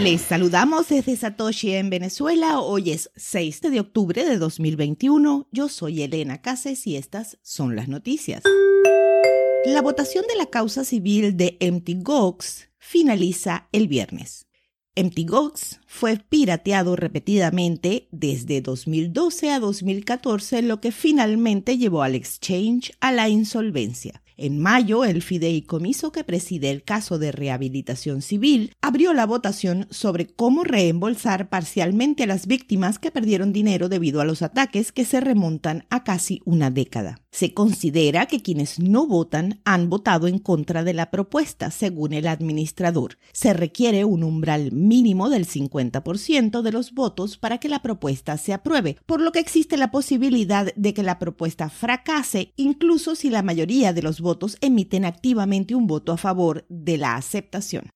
Les saludamos desde Satoshi en Venezuela. Hoy es 6 de octubre de 2021. Yo soy Elena Cases y estas son las noticias. La votación de la causa civil de Empty Gox finaliza el viernes. Empty Gox fue pirateado repetidamente desde 2012 a 2014, lo que finalmente llevó al exchange a la insolvencia. En mayo, el fideicomiso que preside el caso de rehabilitación civil abrió la votación sobre cómo reembolsar parcialmente a las víctimas que perdieron dinero debido a los ataques que se remontan a casi una década. Se considera que quienes no votan han votado en contra de la propuesta, según el administrador. Se requiere un umbral mínimo del 50% de los votos para que la propuesta se apruebe, por lo que existe la posibilidad de que la propuesta fracase incluso si la mayoría de los votos emiten activamente un voto a favor de la aceptación.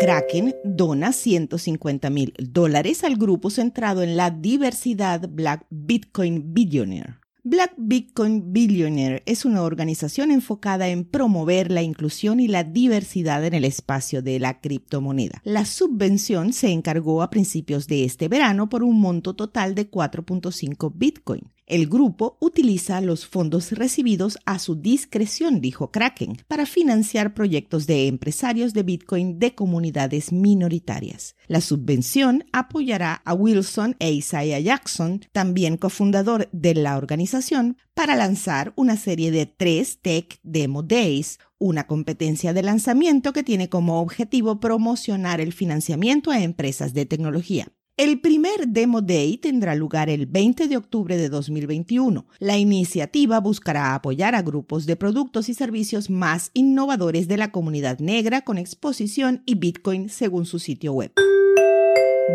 Kraken dona 150 mil dólares al grupo centrado en la diversidad Black Bitcoin Billionaire. Black Bitcoin Billionaire es una organización enfocada en promover la inclusión y la diversidad en el espacio de la criptomoneda. La subvención se encargó a principios de este verano por un monto total de 4.5 Bitcoin. El grupo utiliza los fondos recibidos a su discreción, dijo Kraken, para financiar proyectos de empresarios de Bitcoin de comunidades minoritarias. La subvención apoyará a Wilson e Isaiah Jackson, también cofundador de la organización, para lanzar una serie de tres Tech Demo Days, una competencia de lanzamiento que tiene como objetivo promocionar el financiamiento a empresas de tecnología. El primer Demo Day tendrá lugar el 20 de octubre de 2021. La iniciativa buscará apoyar a grupos de productos y servicios más innovadores de la comunidad negra con exposición y Bitcoin según su sitio web.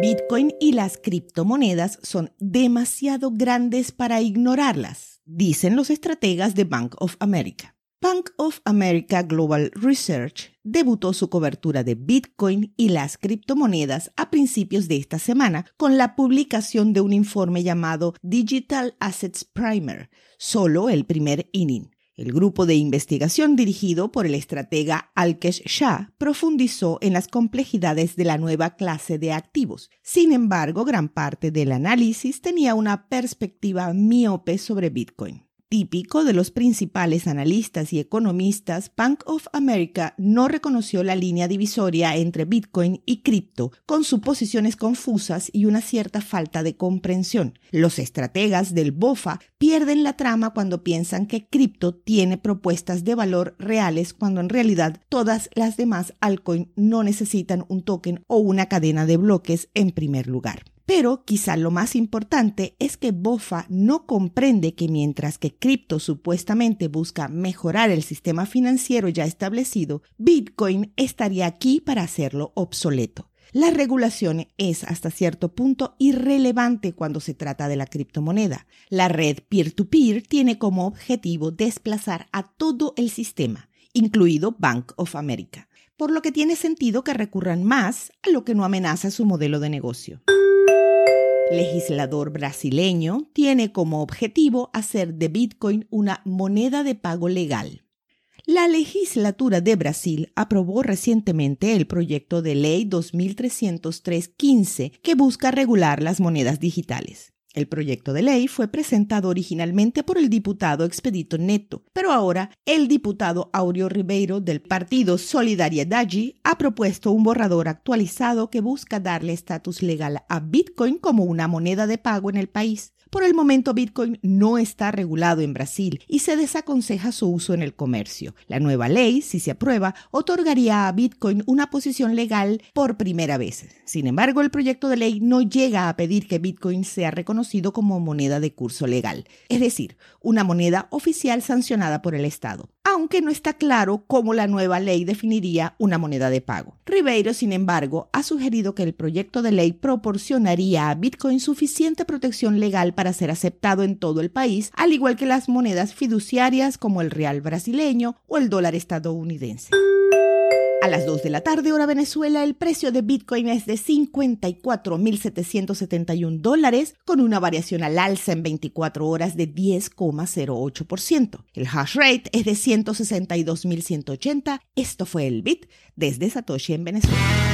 Bitcoin y las criptomonedas son demasiado grandes para ignorarlas, dicen los estrategas de Bank of America. Bank of America Global Research debutó su cobertura de Bitcoin y las criptomonedas a principios de esta semana con la publicación de un informe llamado Digital Assets Primer, solo el primer inning. El grupo de investigación dirigido por el estratega Alkesh Shah profundizó en las complejidades de la nueva clase de activos. Sin embargo, gran parte del análisis tenía una perspectiva miope sobre Bitcoin típico de los principales analistas y economistas, Bank of America no reconoció la línea divisoria entre Bitcoin y cripto, con suposiciones confusas y una cierta falta de comprensión. Los estrategas del BOFA pierden la trama cuando piensan que cripto tiene propuestas de valor reales cuando en realidad todas las demás altcoins no necesitan un token o una cadena de bloques en primer lugar. Pero quizá lo más importante es que BOFA no comprende que mientras que cripto supuestamente busca mejorar el sistema financiero ya establecido, Bitcoin estaría aquí para hacerlo obsoleto. La regulación es hasta cierto punto irrelevante cuando se trata de la criptomoneda. La red peer-to-peer tiene como objetivo desplazar a todo el sistema, incluido Bank of America, por lo que tiene sentido que recurran más a lo que no amenaza su modelo de negocio legislador brasileño tiene como objetivo hacer de Bitcoin una moneda de pago legal. La legislatura de Brasil aprobó recientemente el proyecto de ley 2303-15 que busca regular las monedas digitales. El proyecto de ley fue presentado originalmente por el diputado Expedito Neto, pero ahora el diputado Aureo Ribeiro del partido Solidariedade ha propuesto un borrador actualizado que busca darle estatus legal a Bitcoin como una moneda de pago en el país. Por el momento, Bitcoin no está regulado en Brasil y se desaconseja su uso en el comercio. La nueva ley, si se aprueba, otorgaría a Bitcoin una posición legal por primera vez. Sin embargo, el proyecto de ley no llega a pedir que Bitcoin sea reconocido como moneda de curso legal, es decir, una moneda oficial sancionada por el Estado aunque no está claro cómo la nueva ley definiría una moneda de pago. Ribeiro, sin embargo, ha sugerido que el proyecto de ley proporcionaría a Bitcoin suficiente protección legal para ser aceptado en todo el país, al igual que las monedas fiduciarias como el real brasileño o el dólar estadounidense. A las 2 de la tarde, hora Venezuela, el precio de Bitcoin es de 54.771 dólares, con una variación al alza en 24 horas de 10,08%. El hash rate es de 162.180. Esto fue el Bit desde Satoshi en Venezuela.